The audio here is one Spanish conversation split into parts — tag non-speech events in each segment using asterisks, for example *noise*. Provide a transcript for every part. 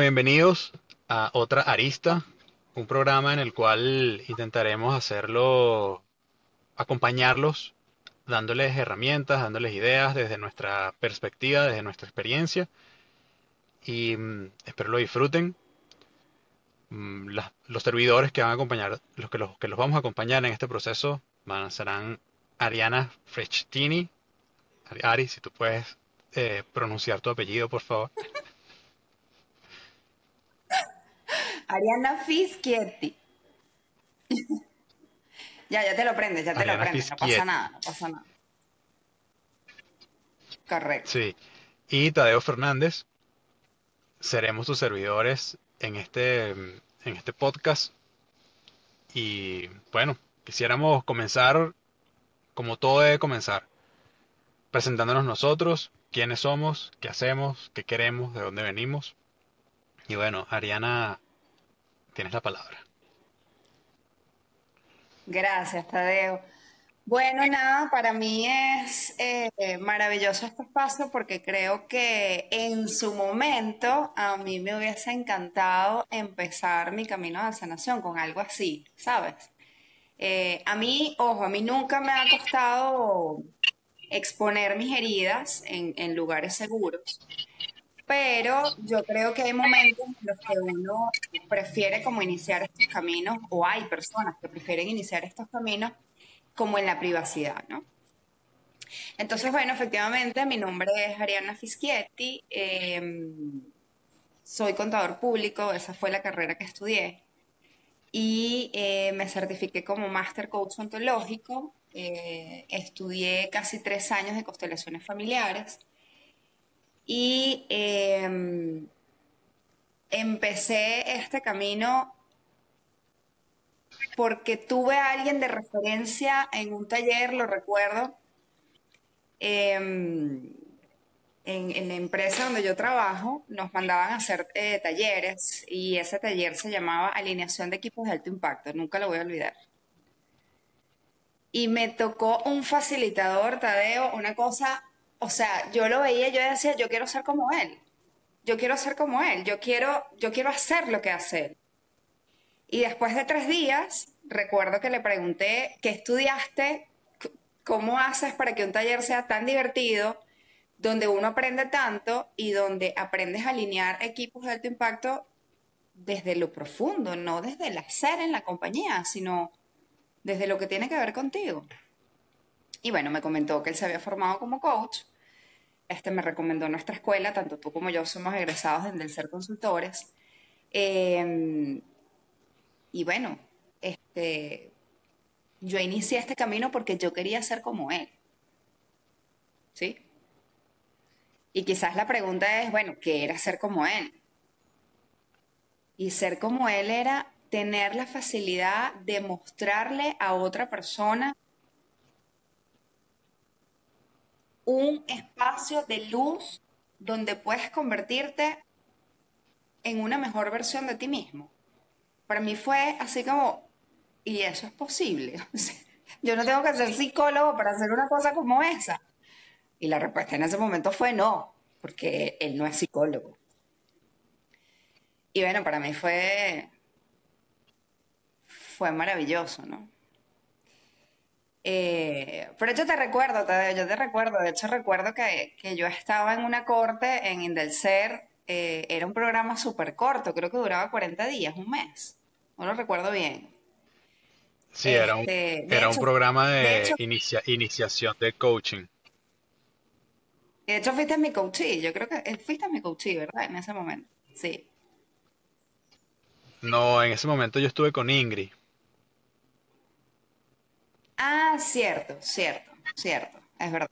bienvenidos a otra arista, un programa en el cual intentaremos hacerlo, acompañarlos, dándoles herramientas, dándoles ideas desde nuestra perspectiva, desde nuestra experiencia. Y mm, espero lo disfruten. Mm, los servidores que van a acompañar, los que los, que los vamos a acompañar en este proceso van, serán Ariana Frechtini. Ari, si tú puedes eh, pronunciar tu apellido, por favor. Ariana Fischietti. *laughs* Ya, ya te lo prendes, ya te lo prendes, no pasa nada, no pasa nada. Correcto. Sí. Y Tadeo Fernández. Seremos tus servidores en este, en este podcast. Y bueno, quisiéramos comenzar como todo debe comenzar, presentándonos nosotros, quiénes somos, qué hacemos, qué queremos, de dónde venimos. Y bueno, Ariana, tienes la palabra. Gracias, Tadeo. Bueno, nada, para mí es eh, maravilloso este espacio porque creo que en su momento a mí me hubiese encantado empezar mi camino de sanación con algo así, ¿sabes? Eh, a mí, ojo, a mí nunca me ha costado exponer mis heridas en, en lugares seguros, pero yo creo que hay momentos en los que uno prefiere como iniciar estos caminos, o hay personas que prefieren iniciar estos caminos como en la privacidad, ¿no? Entonces, bueno, efectivamente, mi nombre es Ariana Fischietti, eh, soy contador público, esa fue la carrera que estudié, y eh, me certifiqué como Master Coach Ontológico, eh, estudié casi tres años de constelaciones familiares, y eh, empecé este camino porque tuve a alguien de referencia en un taller, lo recuerdo, em, en, en la empresa donde yo trabajo, nos mandaban a hacer eh, talleres y ese taller se llamaba Alineación de Equipos de Alto Impacto, nunca lo voy a olvidar. Y me tocó un facilitador, Tadeo, una cosa, o sea, yo lo veía, yo decía, yo quiero ser como él, yo quiero ser como él, yo quiero, yo quiero hacer lo que hace él. Y después de tres días, recuerdo que le pregunté, ¿qué estudiaste? ¿Cómo haces para que un taller sea tan divertido, donde uno aprende tanto y donde aprendes a alinear equipos de alto impacto desde lo profundo, no desde el hacer en la compañía, sino desde lo que tiene que ver contigo? Y bueno, me comentó que él se había formado como coach. Este me recomendó nuestra escuela, tanto tú como yo somos egresados del Ser Consultores. Eh, y bueno, este, yo inicié este camino porque yo quería ser como él, ¿sí? Y quizás la pregunta es, bueno, ¿qué era ser como él? Y ser como él era tener la facilidad de mostrarle a otra persona un espacio de luz donde puedes convertirte en una mejor versión de ti mismo. Para mí fue así como, y eso es posible. *laughs* Yo no tengo que ser psicólogo para hacer una cosa como esa. Y la respuesta en ese momento fue no, porque él no es psicólogo. Y bueno, para mí fue, fue maravilloso, ¿no? Eh, pero yo te recuerdo, Tadeo, yo te recuerdo, de hecho recuerdo que, que yo estaba en una corte en Indelcer, eh, era un programa súper corto, creo que duraba 40 días, un mes, no lo recuerdo bien. Sí, era un, Este, un programa de de hecho, inicia- iniciación de coaching. de hecho fuiste mi coachee, yo creo que eh, fuiste mi coachee, ¿verdad? En ese momento, sí. No, en ese momento yo estuve con Ingrid. Ah, cierto, cierto, cierto, es verdad.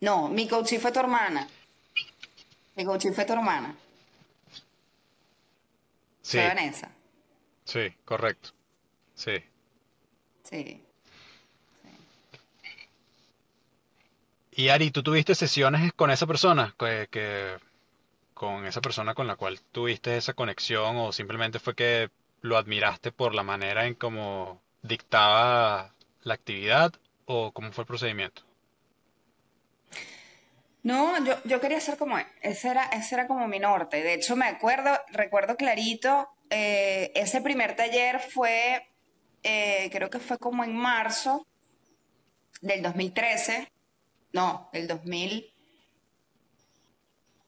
No, mi coachee fue tu hermana, mi coachee fue tu hermana, fue Sí, Vanessa, sí, correcto. Sí. sí. Y Ari, ¿tú tuviste sesiones con esa persona? Que, que- con esa persona con la cual tuviste esa conexión o simplemente fue que lo admiraste por la manera en cómo dictaba la actividad o cómo fue el procedimiento? No, yo, yo quería ser como. Ese era, ese era como mi norte. De hecho, me acuerdo, recuerdo clarito, eh, ese primer taller fue, eh, creo que fue como en marzo del 2013. No, el 2000.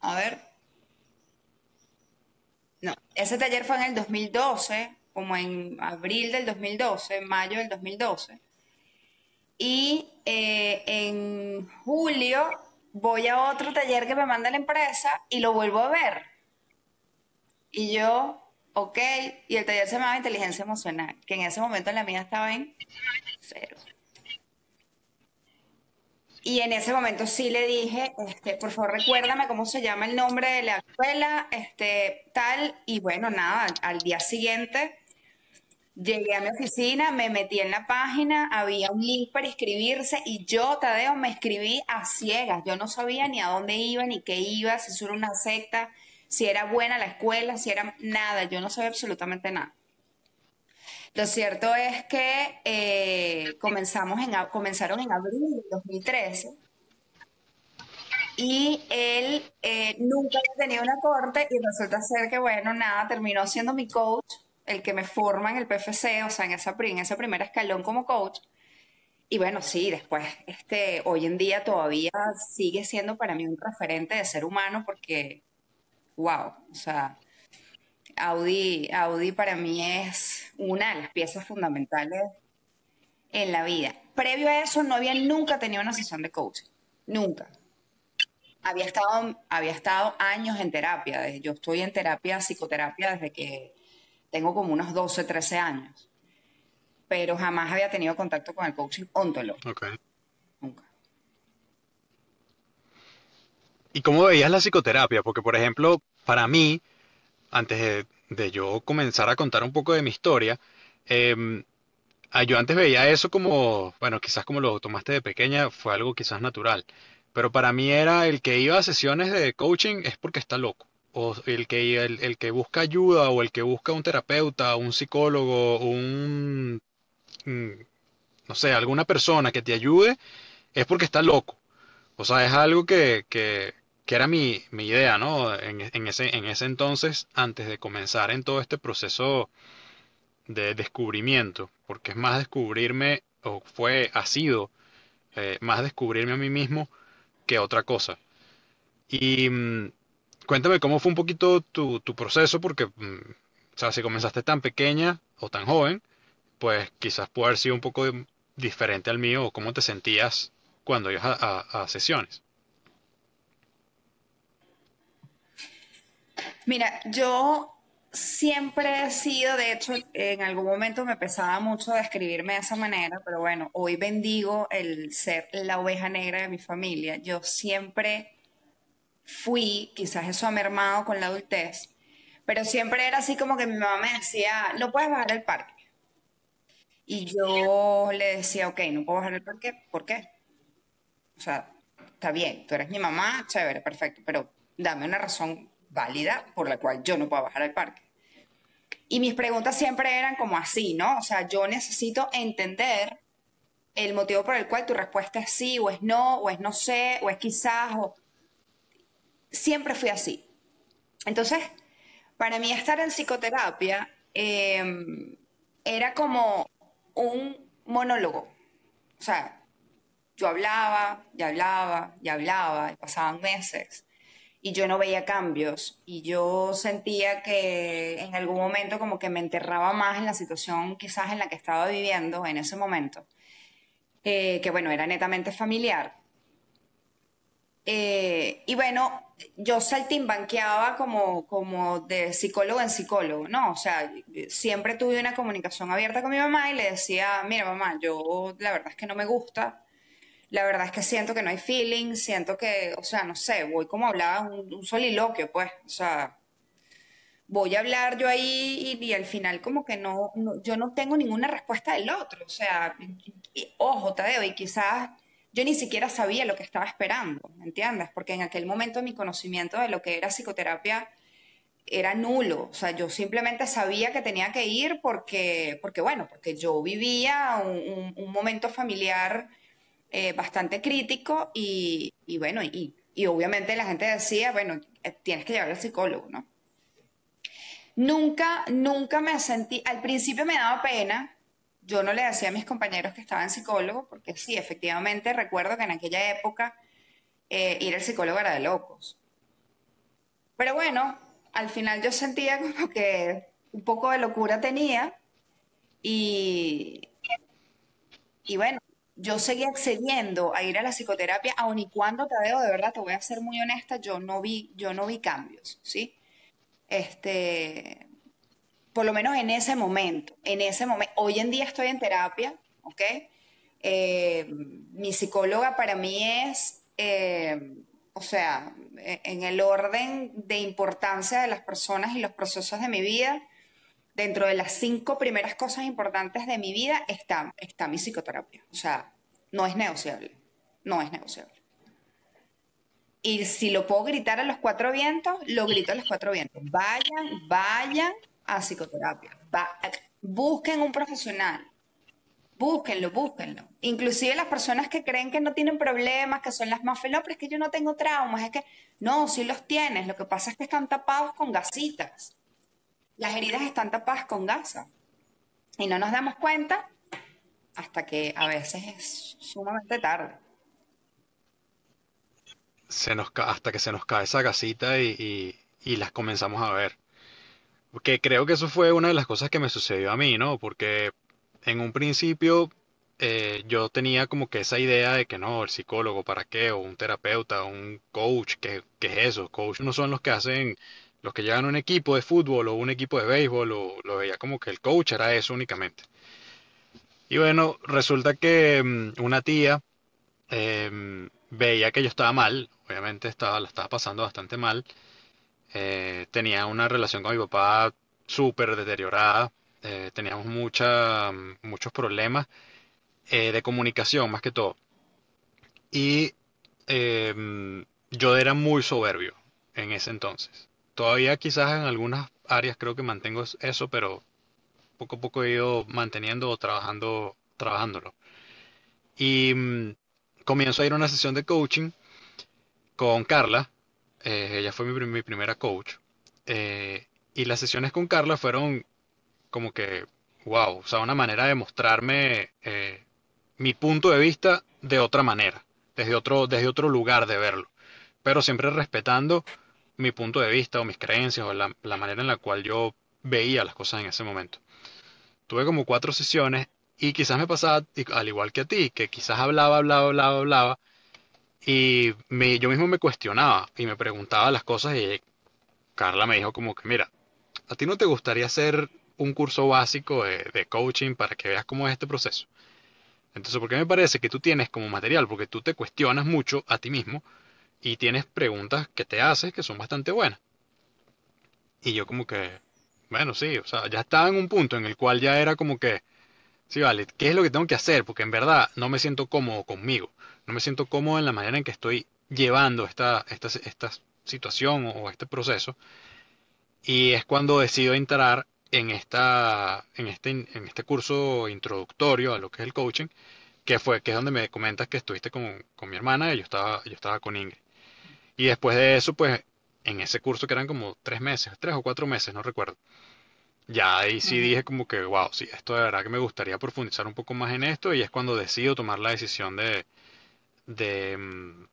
A ver. No, ese taller fue en el 2012, como en abril del 2012, mayo del 2012. Y eh, en julio voy a otro taller que me manda la empresa y lo vuelvo a ver. Y yo, ok, y el taller se llamaba inteligencia emocional, que en ese momento la mía estaba en cero. Y en ese momento sí le dije, este, por favor recuérdame cómo se llama el nombre de la escuela, este, tal, y bueno, nada, al día siguiente Llegué a mi oficina, me metí en la página, había un link para inscribirse y yo, Tadeo, me inscribí a ciegas. Yo no sabía ni a dónde iba, ni qué iba, si era una secta, si era buena la escuela, si era nada. Yo no sabía absolutamente nada. Lo cierto es que eh, comenzamos en, comenzaron en abril de 2013 y él eh, nunca tenido una corte y resulta ser que, bueno, nada, terminó siendo mi coach el que me forma en el PFC, o sea, en, esa, ese primer escalón como coach. Y bueno, sí, después, este, hoy en día todavía sigue siendo para mí un referente de ser humano porque, wow, o sea, Audi, Audi para mí es una de las piezas fundamentales en la vida. Previo a eso no había nunca tenido una sesión de coaching, nunca. Había estado, había estado años en terapia, yo estoy en terapia, psicoterapia desde que tengo como unos 12, 13 años, pero jamás había tenido contacto con el coaching ontólogo. Nunca. ¿Y cómo veías la psicoterapia? Porque, por ejemplo, para mí, antes de, yo comenzar a contar un poco de mi historia, em, ah, yo antes veía eso como, bueno, quizás como lo tomaste de pequeña, fue algo quizás natural. Pero para mí era el que iba a sesiones de coaching es porque está loco o el que, el, que busca ayuda o el que busca un terapeuta, un psicólogo, un, mm, no sé, alguna persona que te ayude, es porque está loco. O sea, es algo que, que, que era mi, mi, idea, ¿no? En, en, ese, en ese entonces, antes de comenzar en todo este proceso de descubrimiento, porque es más descubrirme, o fue, ha sido eh, más descubrirme a mí mismo que otra cosa. Y mm, cuéntame cómo fue un poquito tu, proceso, porque, mm, o si comenzaste tan pequeña o tan joven, pues quizás puede haber sido un poco diferente al mío, o cómo te sentías cuando ibas a, sesiones. Mira, yo siempre he sido, de hecho, en algún momento me pesaba mucho describirme de esa manera, pero bueno, hoy bendigo el ser la oveja negra de mi familia. Yo siempre fui, quizás eso ha mermado con la adultez, pero siempre era así como que mi mamá me decía, no puedes bajar el parque. Y yo le decía, ok, no puedo bajar el parque, ¿por qué? O sea, está bien, tú eres mi mamá, chévere, perfecto, pero dame una razón válida por la cual yo no puedo bajar el parque. Y mis preguntas siempre eran como así, ¿no? O sea, yo necesito entender el motivo por el cual tu respuesta es sí, o es no, o es no sé, o es quizás, o siempre fui así. Entonces, para mí estar en psicoterapia em, era como un monólogo. O sea, yo hablaba, y hablaba, y hablaba, y pasaban meses, y yo no veía cambios, y yo sentía que en algún momento como que me enterraba más en la situación quizás en la que estaba viviendo en ese momento, eh, que bueno, era netamente familiar. Eh, y bueno, yo saltimbanqueaba como, como de psicólogo en psicólogo, ¿no? O sea, siempre tuve una comunicación abierta con mi mamá y le decía, mira mamá, yo la verdad es que no me gusta, la verdad es que siento que no hay feeling, siento que, o sea, no sé, voy como hablaba un, soliloquio, pues, o sea, voy a hablar yo ahí y, al final como que no, yo no tengo ninguna respuesta del otro, o sea, ojo, Tadeo, y quizás yo ni siquiera sabía lo que estaba esperando, ¿me entiendes? Porque en aquel momento mi conocimiento de lo que era psicoterapia era nulo, o sea, yo simplemente sabía que tenía que ir porque, porque bueno, porque yo vivía un, momento familiar eh, bastante crítico y, bueno, y Y obviamente la gente decía, bueno, eh, tienes que llevar al psicólogo, ¿no? Nunca, nunca me sentí, al principio me daba pena, yo no le decía a mis compañeros que estaban psicólogo, porque sí, efectivamente recuerdo que en aquella época eh, ir al psicólogo era de locos. Pero bueno, al final yo sentía *laughs* como que un poco de locura tenía y, y bueno, yo seguía accediendo a ir a la psicoterapia, aun y cuando te veo, de verdad, te voy a ser muy honesta, yo no vi, yo no vi cambios, ¿sí? Este, por lo menos en ese momento, en ese momento, hoy en día estoy en terapia, ¿ok? Eh, mi psicóloga para mí es, eh, o sea, e, en el orden de importancia de las personas y los procesos de mi vida, dentro de las cinco primeras cosas importantes de mi vida está, está mi psicoterapia. O sea, no es negociable. No es negociable. Y si lo puedo gritar a los cuatro vientos, lo grito a los cuatro vientos. Vayan, vayan a psicoterapia. busquen un profesional. Búsquenlo, búsquenlo. Inclusive las personas que creen que no tienen problemas, que son las más felices, pero es que yo no tengo traumas, es que no, sí los tienes. Lo que pasa es que están tapados con gasitas. Las heridas están tapadas con gasa. Y no nos damos cuenta hasta que a veces es sumamente tarde. Se nos hasta que se nos cae esa gasita y, y las comenzamos a ver. Porque creo que eso fue una de las cosas que me sucedió a mí, ¿no? Porque en un principio eh, yo tenía como que esa idea de que no, el psicólogo, ¿para qué? O un terapeuta, un coach, ¿qué, es eso? Coach no son los que hacen los que llegan a un equipo de fútbol o un equipo de béisbol, o lo veía como que el coach era eso únicamente. Y bueno, resulta que mm, una tía em, veía que yo estaba mal, obviamente estaba, la estaba pasando bastante mal. Eh, tenía una relación con mi papá súper deteriorada, eh, teníamos mucha, muchos problemas eh, de comunicación más que todo. Y em, yo era muy soberbio en ese entonces. Todavía quizás en algunas áreas creo que mantengo eso, pero poco a poco he ido manteniendo o trabajando, trabajándolo. Y mm, comienzo a ir a una sesión de coaching con Carla. Eh, ella fue mi, primera coach. Eh, y las sesiones con Carla fueron como que, wow, o sea, una manera de mostrarme eh, mi punto de vista de otra manera, desde otro, desde otro lugar de verlo, pero siempre respetando mi punto de vista o mis creencias o la, manera en la cual yo veía las cosas en ese momento. Tuve como cuatro sesiones y quizás me pasaba, al igual que a ti, que quizás hablaba, hablaba, hablaba, hablaba, y me, yo mismo me cuestionaba y me preguntaba las cosas y Carla me dijo como que, mira, ¿a ti no te gustaría hacer un curso básico de, de coaching para que veas cómo es este proceso? Entonces, ¿por qué me parece que tú tienes como material? Porque tú te cuestionas mucho a ti mismo y tienes preguntas que te haces que son bastante buenas. Y yo como que, bueno, sí, o sea, ya estaba en un punto en el cual ya era como que, sí, vale, ¿qué es lo que tengo que hacer? Porque en verdad no me siento cómodo conmigo, no me siento cómodo en la manera en que estoy llevando esta, esta, esta situación o este proceso. Y es cuando decido entrar en, esta, en, este, en este curso introductorio a lo que es el coaching, que fue que es donde me comentas que estuviste con, con mi hermana y yo estaba, yo estaba con Ingrid. Y después de eso, pues en ese curso que eran como tres meses, tres o cuatro meses, no recuerdo. Ya ahí sí dije como que, wow, sí, esto de verdad que me gustaría profundizar un poco más en esto y es cuando decido tomar la decisión de, de, mm,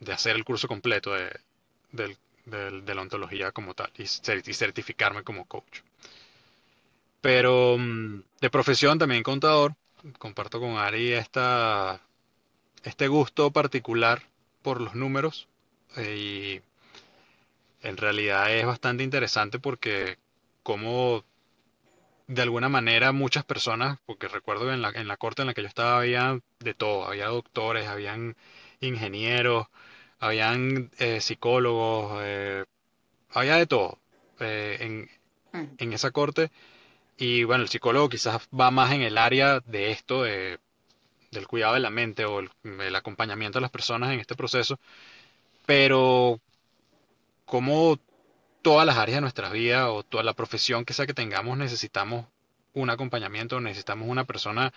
de hacer el curso completo de, de la ontología como tal y, certificarme como coach. Pero mm, de profesión también contador, comparto con Ari esta, este gusto particular por los números y en realidad es bastante interesante porque como de alguna manera muchas personas, porque recuerdo en la, en la corte en la que yo estaba había de todo, había doctores, habían ingenieros, habían eh, psicólogos, eh, había de todo eh, en, mm. en, esa corte. Y bueno, el psicólogo quizás va más en el área de esto, de del cuidado de la mente o el, acompañamiento de las personas en este proceso, pero como todas las áreas de nuestra vida o toda la profesión que sea que tengamos necesitamos un acompañamiento, necesitamos una persona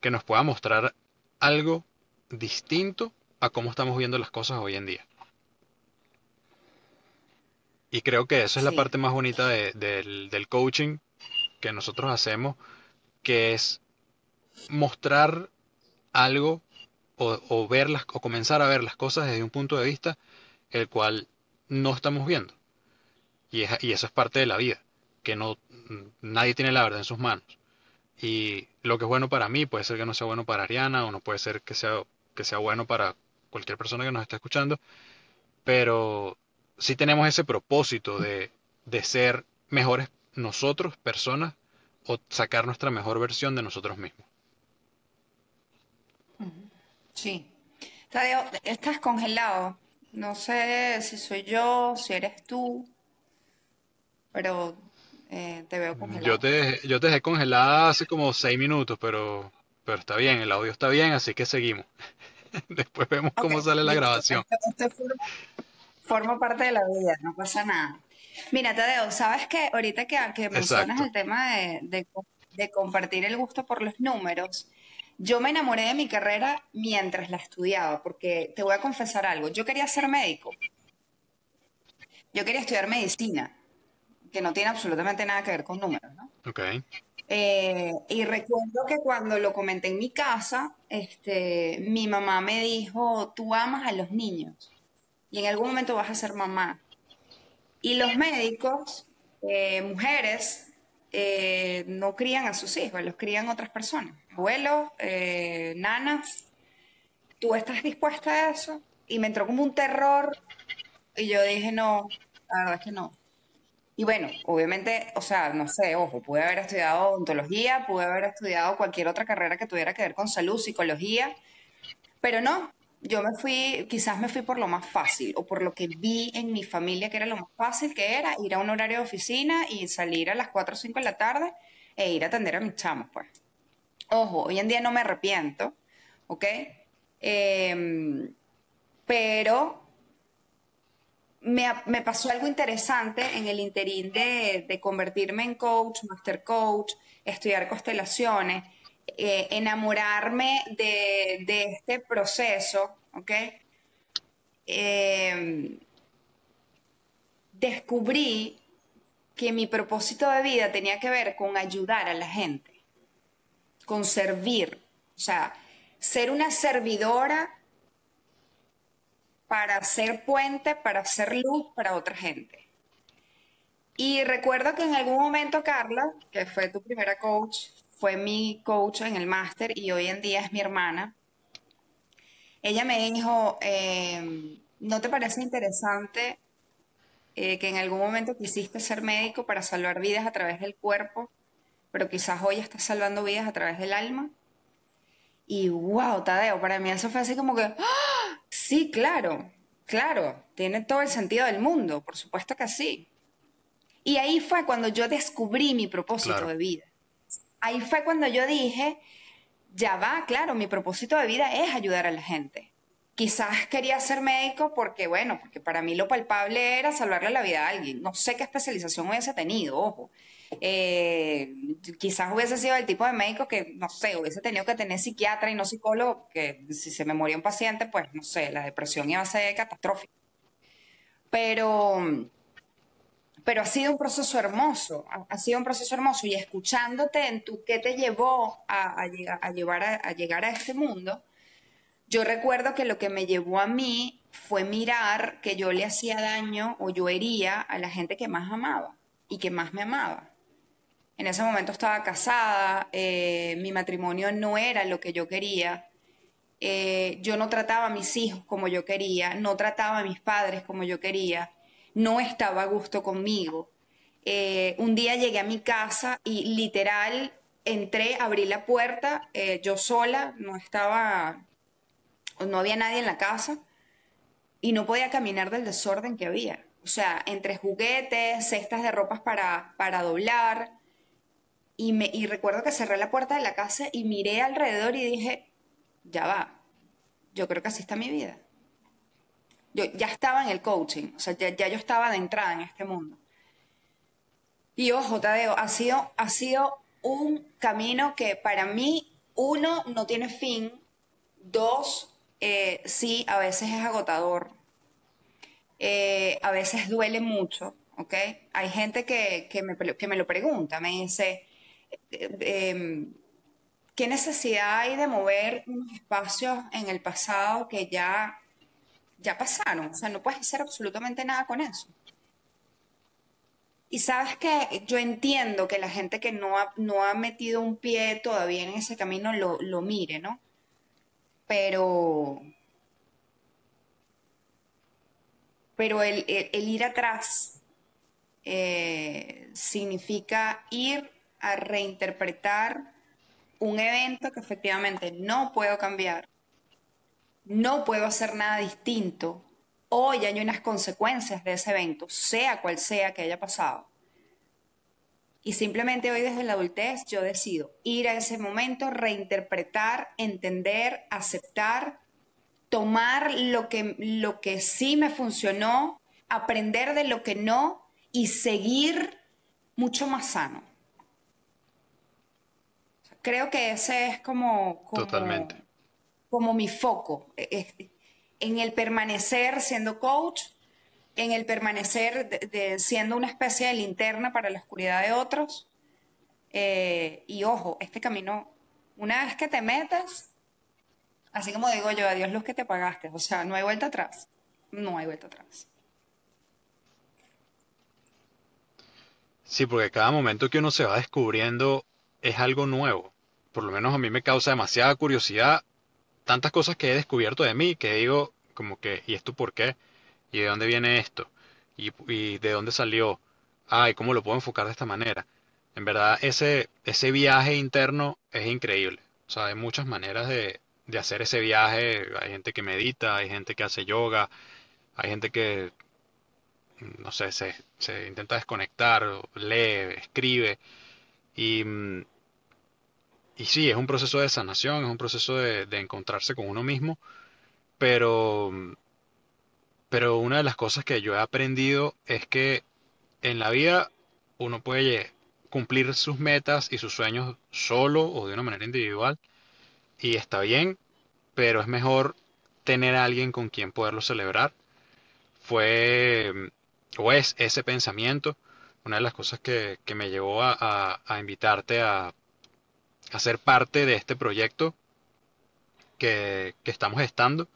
que nos pueda mostrar algo distinto a cómo estamos viendo las cosas hoy en día. Y creo que eso es la parte más bonita del, del coaching que nosotros hacemos, que es mostrar algo o, o, verlas o comenzar a ver las cosas desde un punto de vista el cual no estamos viendo. Y, eso es parte de la vida, que no nadie tiene la verdad en sus manos. Y lo que es bueno para mí puede ser que no sea bueno para Ariana o no puede ser que sea, que sea bueno para cualquier persona que nos esté escuchando, pero sí tenemos ese propósito de, de ser mejores nosotros, personas, o sacar nuestra mejor versión de nosotros mismos. Sí. Tadeo, estás congelado. No sé si soy yo, si eres tú, pero eh, te veo congelado. Yo te, yo te dejé congelada hace como seis minutos, pero, pero está bien, el audio está bien, así que seguimos. *laughs* Después vemos cómo sale la grabación. Esto, forma, parte de la vida, no pasa nada. Mira, Tadeo, ¿sabes que ahorita que, que mencionas el tema de, de compartir el gusto por los números, yo me enamoré de mi carrera mientras la estudiaba, porque te voy a confesar algo, yo quería ser médico. Yo quería estudiar medicina, que no tiene absolutamente nada que ver con números, ¿no? Ok. Eh, y recuerdo que cuando lo comenté en mi casa, este, mi mamá me dijo, tú amas a los niños y en algún momento vas a ser mamá. Y los médicos, eh, mujeres, eh, no crían a sus hijos, los crían otras personas, abuelos, nanas. ¿Tú estás dispuesta a eso? Y me entró como un terror y yo dije, no, la verdad es que no. Y bueno, obviamente, o sea, no sé, ojo, pude haber estudiado odontología, pude haber estudiado cualquier otra carrera que tuviera que ver con salud, psicología, pero no, yo me fui, quizás me fui por lo más fácil o por lo que vi en mi familia que era lo más fácil, que era ir a un horario de oficina y salir a las 4 o 5 de la tarde e ir a atender a mis chamos, pues. Ojo, hoy en día no me arrepiento, ¿ok? Em, pero me, pasó algo interesante en el interín de, convertirme en coach, master coach, estudiar constelaciones eh, enamorarme de, este proceso, ¿ok? Eh, descubrí que mi propósito de vida tenía que ver con ayudar a la gente, con servir, o sea, ser una servidora para ser puente, para ser luz para otra gente. Y recuerdo que en algún momento Carla, que fue tu primera coach, fue mi coach en el máster y hoy en día es mi hermana. Ella me dijo, em, ¿no te parece interesante eh, que en algún momento quisiste ser médico para salvar vidas a través del cuerpo, pero quizás hoy estás salvando vidas a través del alma? Y wow, Tadeo, para mí eso fue así como que, ¡Ah! Sí, claro, claro, tiene todo el sentido del mundo, por supuesto que sí. Y ahí fue cuando yo descubrí mi propósito de vida ahí fue cuando yo dije, ya va, claro, mi propósito de vida es ayudar a la gente. Quizás quería ser médico porque, bueno, porque para mí lo palpable era salvarle la vida a alguien. No sé qué especialización hubiese tenido, ojo. Eh, quizás hubiese sido el tipo de médico que, no sé, hubiese tenido que tener psiquiatra y no psicólogo, que si se me moría un paciente, pues, no sé, la depresión iba a ser catastrófica. Pero pero ha sido un proceso hermoso, ha, sido un proceso hermoso y escuchándote en tu qué te llevó a, llevar a, llegar a este mundo, yo recuerdo que lo que me llevó a mí fue mirar que yo le hacía daño o yo hería a la gente que más amaba y que más me amaba. En ese momento estaba casada, eh, mi matrimonio no era lo que yo quería, eh, yo no trataba a mis hijos como yo quería, no trataba a mis padres como yo quería no estaba a gusto conmigo. Eh, un día llegué a mi casa y literal entré, abrí la puerta, eh, yo sola, no estaba, no había nadie en la casa y no podía caminar del desorden que había. O sea, entre juguetes, cestas de ropas para, para doblar. Y, me, y recuerdo que cerré la puerta de la casa y miré alrededor y dije, ya va, yo creo que así está mi vida. Yo ya estaba en el coaching, o sea, ya, yo estaba de entrada en este mundo. Y ojo, Tadeo, ha sido, ha sido un camino que para mí, uno, no tiene fin, dos, eh, sí, a veces es agotador, eh, a veces duele mucho, ¿ok? Hay gente que, me, que me, lo pregunta, me dice, em, ¿qué necesidad hay de mover unos espacios en el pasado que ya, ya pasaron? O sea, no puedes hacer absolutamente nada con eso. Y sabes que yo entiendo que la gente que no ha, no ha metido un pie todavía en ese camino lo, lo mire, ¿no? Pero, pero el, ir atrás eh, significa ir a reinterpretar un evento que efectivamente no puedo cambiar, no puedo hacer nada distinto, hoy hay unas consecuencias de ese evento, sea cual sea que haya pasado. Y simplemente hoy desde la adultez yo decido ir a ese momento, reinterpretar, entender, aceptar, tomar lo que, lo que sí me funcionó, aprender de lo que no y seguir mucho más sano. Creo que ese es como, como, mi foco, e, e, en el permanecer siendo coach, en el permanecer de, siendo una especie de linterna para la oscuridad de otros. Eh, y ojo, este camino, una vez que te metas, así como digo yo, adiós luz que te pagaste, o sea, no hay vuelta atrás, no hay vuelta atrás. Sí, porque cada momento que uno se va descubriendo es algo nuevo. Por lo menos a mí me causa demasiada curiosidad tantas cosas que he descubierto de mí que digo como que, ¿y esto por qué? ¿Y de dónde viene esto? ¿Y, de dónde salió? Ay, ¿cómo lo puedo enfocar de esta manera? En verdad, ese, ese viaje interno es increíble. O sea, hay muchas maneras de, de hacer ese viaje. Hay gente que medita, hay gente que hace yoga, hay gente que no sé, se, se intenta desconectar, lee, escribe. Y, mm, y sí, es un proceso de sanación, es un proceso de, encontrarse con uno mismo, pero, pero una de las cosas que yo he aprendido es que en la vida uno puede cumplir sus metas y sus sueños solo o de una manera individual y está bien, pero es mejor tener a alguien con quien poderlo celebrar. Fue o es ese pensamiento, una de las cosas que, me llevó a, invitarte a, a, ser parte de este proyecto que, estamos estando,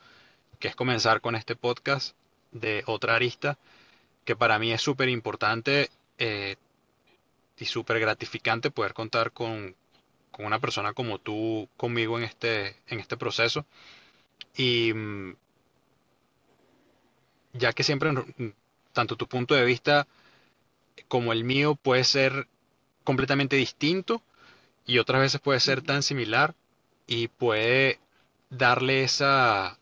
que es comenzar con este podcast de otra arista, que para mí es súper importante eh, y súper gratificante poder contar con, con, una persona como tú conmigo en este, en este proceso. Y mm, ya que siempre tanto tu punto de vista como el mío puede ser completamente distinto y otras veces puede ser tan similar y puede darle esa,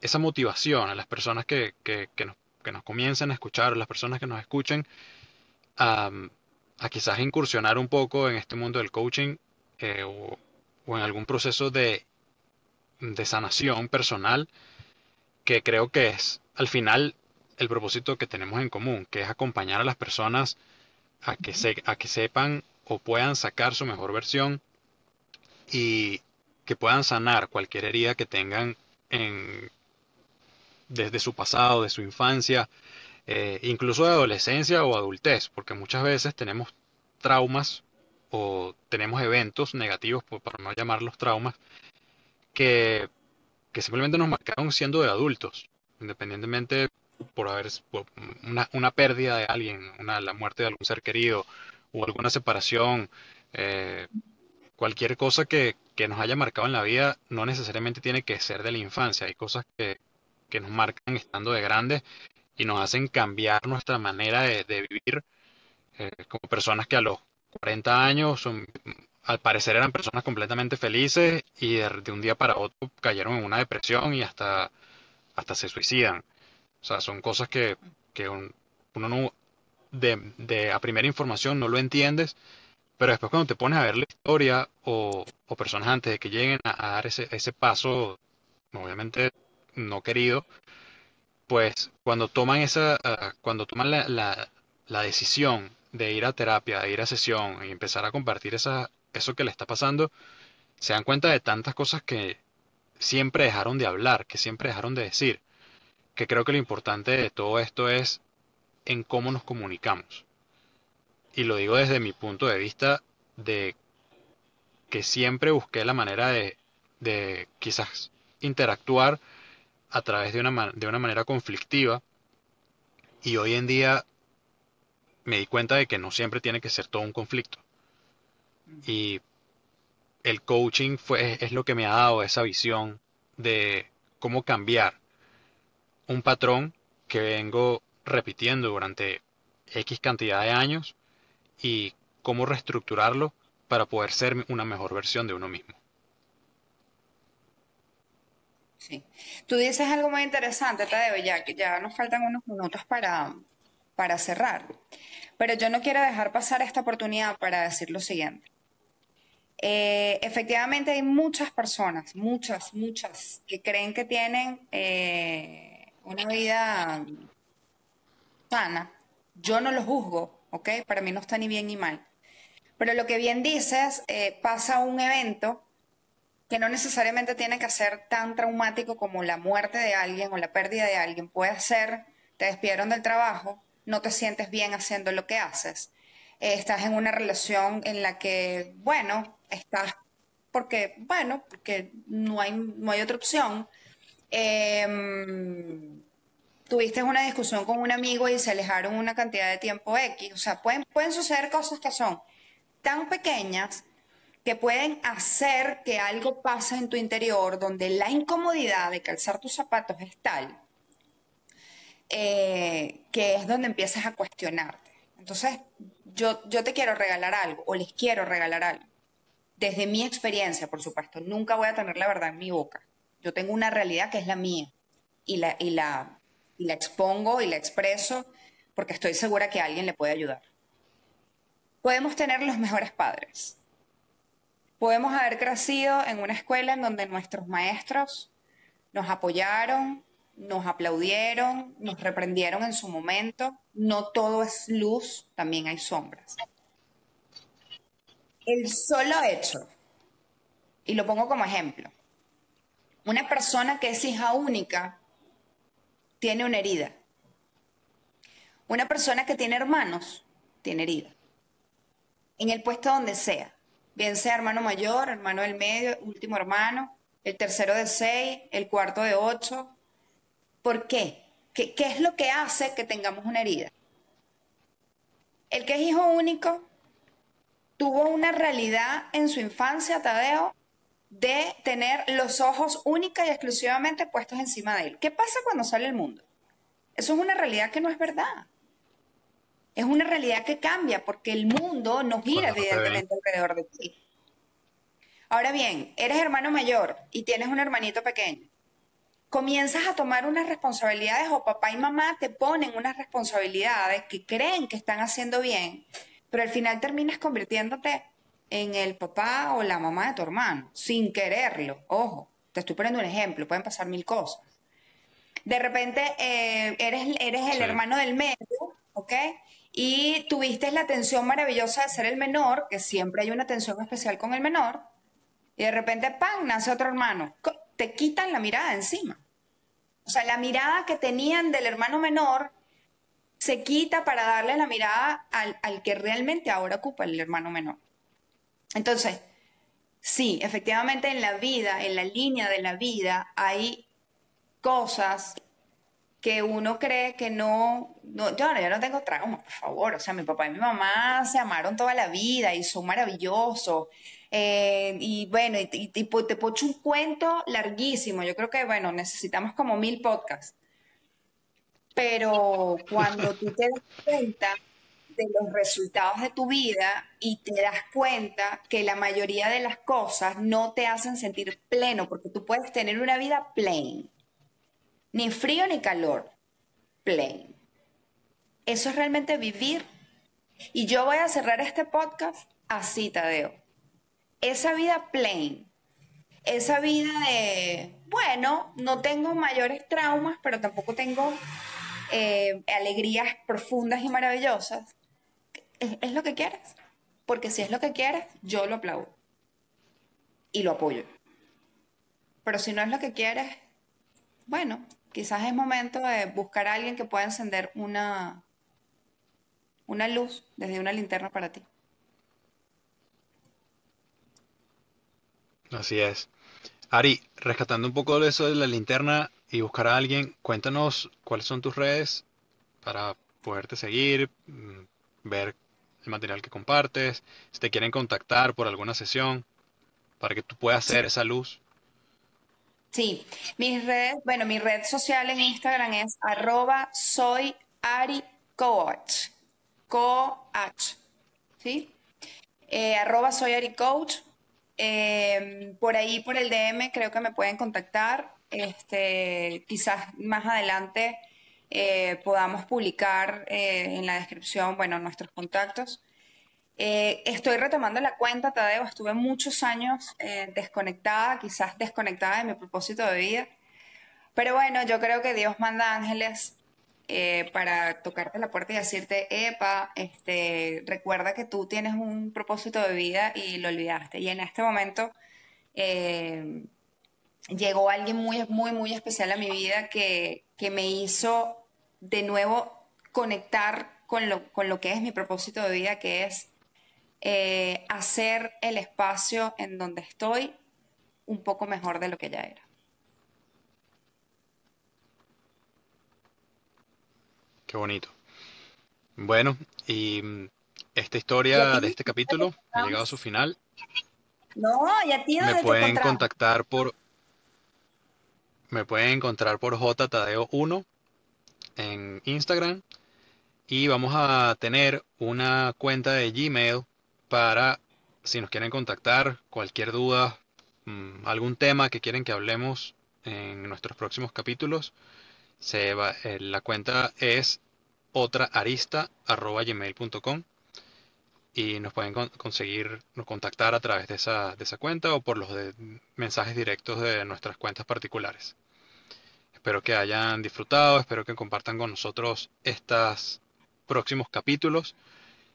esa motivación a las personas que, que, nos, que nos comiencen a escuchar, a las personas que nos escuchen, a, quizás incursionar un poco en este mundo del coaching eh, o, o, en algún proceso de, de sanación personal que creo que es al final el propósito que tenemos en común, que es acompañar a las personas a que, se, a que sepan o puedan sacar su mejor versión y que puedan sanar cualquier herida que tengan en, desde su pasado, de su infancia, eh, incluso de adolescencia o adultez, porque muchas veces tenemos traumas o tenemos eventos negativos, para no llamarlos traumas, que, que simplemente nos marcaron siendo de adultos, independientemente por haber una, pérdida de alguien, la muerte de algún ser querido o alguna separación, eh, cualquier cosa que, que, nos haya marcado en la vida no necesariamente tiene que ser de la infancia. Hay cosas que, que nos marcan estando de grandes y nos hacen cambiar nuestra manera de, vivir eh, como personas que a los 40 años son, al parecer eran personas completamente felices y de, de un día para otro cayeron en una depresión y hasta, hasta se suicidan. O sea, son cosas que, uno no, de, a primera información no lo entiendes, pero después cuando te pones a ver la historia o, personas antes de que lleguen a, dar ese, ese paso, obviamente no querido, pues cuando toman esa, cuando toman la, la, decisión de ir a terapia, de ir a sesión y empezar a compartir esa, eso que le está pasando, se dan cuenta de tantas cosas que siempre dejaron de hablar, que siempre dejaron de decir. Que creo que lo importante de todo esto es en cómo nos comunicamos. Y lo digo desde mi punto de vista de que siempre busqué la manera de, de quizás interactuar a través de una, de una manera conflictiva. Y hoy en día me di cuenta de que no siempre tiene que ser todo un conflicto. Y el coaching fue, es lo que me ha dado esa visión de cómo cambiar un patrón que vengo repitiendo durante X cantidad de años y cómo reestructurarlo para poder ser una mejor versión de uno mismo. Sí. Tú dices algo muy interesante, Tadeo, ya que ya nos faltan unos minutos para, para cerrar. Pero yo no quiero dejar pasar esta oportunidad para decir lo siguiente. Eh, efectivamente hay muchas personas, muchas, muchas, que creen que tienen eh, una vida Yo no lo juzgo, ¿ok? Para mí no está ni bien ni mal. Pero lo que bien dices, eh, pasa un evento que no necesariamente tiene que ser tan traumático como la muerte de alguien o la pérdida de alguien. Puede ser, te despidieron del trabajo, no te sientes bien haciendo lo que haces. Eh, estás en una relación en la que, bueno, estás porque, bueno, porque no hay, no hay otra opción. Em, tuviste una discusión con un amigo y se alejaron una cantidad de tiempo X. O sea, pueden, pueden suceder cosas que son tan pequeñas que pueden hacer que algo pase en tu interior donde la incomodidad de calzar tus zapatos es tal eh, que es donde empiezas a cuestionarte. Entonces, yo, yo te quiero regalar algo o les quiero regalar algo. Desde mi experiencia, por supuesto, nunca voy a tener la verdad en mi boca. Yo tengo una realidad que es la mía y la, y la, y la expongo y la expreso porque estoy segura que alguien le puede ayudar. Podemos tener los mejores padres, Podemos haber crecido en una escuela en donde nuestros maestros nos apoyaron, nos aplaudieron, nos reprendieron en su momento. No todo es luz, también hay sombras. El solo hecho, y lo pongo como ejemplo, una persona que es hija única tiene una herida. Una persona que tiene hermanos tiene herida. En el puesto donde sea bien sea hermano mayor, hermano del medio, último hermano, el tercero de seis, el cuarto de ocho. ¿Por qué? ¿Qué, es lo que hace que tengamos una herida? El que es hijo único tuvo una realidad en su infancia, Tadeo, de tener los ojos única y exclusivamente puestos encima de él. ¿Qué pasa cuando sale al mundo? Eso es una realidad que no es verdad. Es una realidad que cambia porque el mundo no gira evidentemente alrededor de ti. Ahora bien, eres hermano mayor y tienes un hermanito pequeño. Comienzas a tomar unas responsabilidades o papá y mamá te ponen unas responsabilidades que creen que están haciendo bien, pero al final terminas convirtiéndote en el papá o la mamá de tu hermano, sin quererlo. Ojo, te estoy poniendo un ejemplo, pueden pasar mil cosas. De repente eh, eres, eres el hermano del medio, ¿ok? y tuviste la atención maravillosa de ser el menor, que siempre hay una atención especial con el menor, y de repente, ¡pam!, nace otro hermano. Te quitan la mirada encima. O sea, la mirada que tenían del hermano menor se quita para darle la mirada al, al que realmente ahora ocupa el hermano menor. Entonces, sí, efectivamente en la vida, en la línea de la vida, hay cosas que uno cree que no, no yo, no tengo trauma, por favor, o sea, mi papá y mi mamá se amaron toda la vida y son maravillosos. Eh, y bueno, y, te pocho un cuento larguísimo, yo creo que, bueno, necesitamos como mil podcasts. Pero cuando tú te das cuenta de los resultados de tu vida y te das cuenta que la mayoría de las cosas no te hacen sentir pleno, porque tú puedes tener una vida plain ni frío ni calor, plain. Eso es realmente vivir. Y yo voy a cerrar este podcast así, Tadeo. Esa vida plain, esa vida de, bueno, no tengo mayores traumas, pero tampoco tengo eh, alegrías profundas y maravillosas. Es lo que quieres. Porque si es lo que quieres, yo lo aplaudo. Y lo apoyo. Pero si no es lo que quieres, bueno, quizás es momento de buscar a alguien que pueda encender una, una luz desde una linterna para ti. Así es. Ari, rescatando un poco de eso de la linterna y buscar a alguien, cuéntanos cuáles son tus redes para poderte seguir, mm, ver el material que compartes, si te quieren contactar por alguna sesión, para que tú puedas hacer esa luz. Sí, mis redes, bueno, mi red social en Instagram es arroba soy Ari Coach. Coach. ¿Sí? Eh, arroba soy Ari Coach. Eh, por ahí, por el DM, creo que me pueden contactar. Este, quizás más adelante eh, podamos publicar en la descripción, bueno, nuestros contactos. Eh, estoy retomando la cuenta, Tadeo. Estuve muchos años eh, desconectada, quizás desconectada de mi propósito de vida. Pero bueno, yo creo que Dios manda ángeles eh, para tocarte la puerta y decirte, epa, este, recuerda que tú tienes un propósito de vida y lo olvidaste. Y en este momento llegó alguien muy, muy, muy especial a mi vida que, que me hizo de nuevo conectar con lo, con lo que es mi propósito de vida, que es eh, hacer el espacio en donde estoy un poco mejor de lo que ya era. Qué bonito. Bueno, y mm, esta historia de este capítulo ha llegado a su final. No, y a ti Me pueden contactar por me pueden encontrar por jtadeo1 en Instagram y vamos a tener una cuenta de Gmail para si nos quieren contactar, cualquier duda, mm, algún tema que quieren que hablemos en nuestros próximos capítulos, se va, eh, la cuenta es otraarista.gmail.com y nos pueden conseguir nos contactar a través de esa, de esa cuenta o por los mensajes directos de nuestras cuentas particulares. Espero que hayan disfrutado, espero que compartan con nosotros estos próximos capítulos.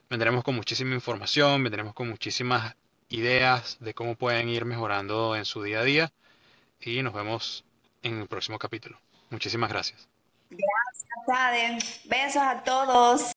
Vendremos con muchísima información, vendremos con muchísimas ideas de cómo pueden ir mejorando en su día a día y nos vemos en el próximo capítulo. Muchísimas gracias. Gracias, Tade. Besos a todos.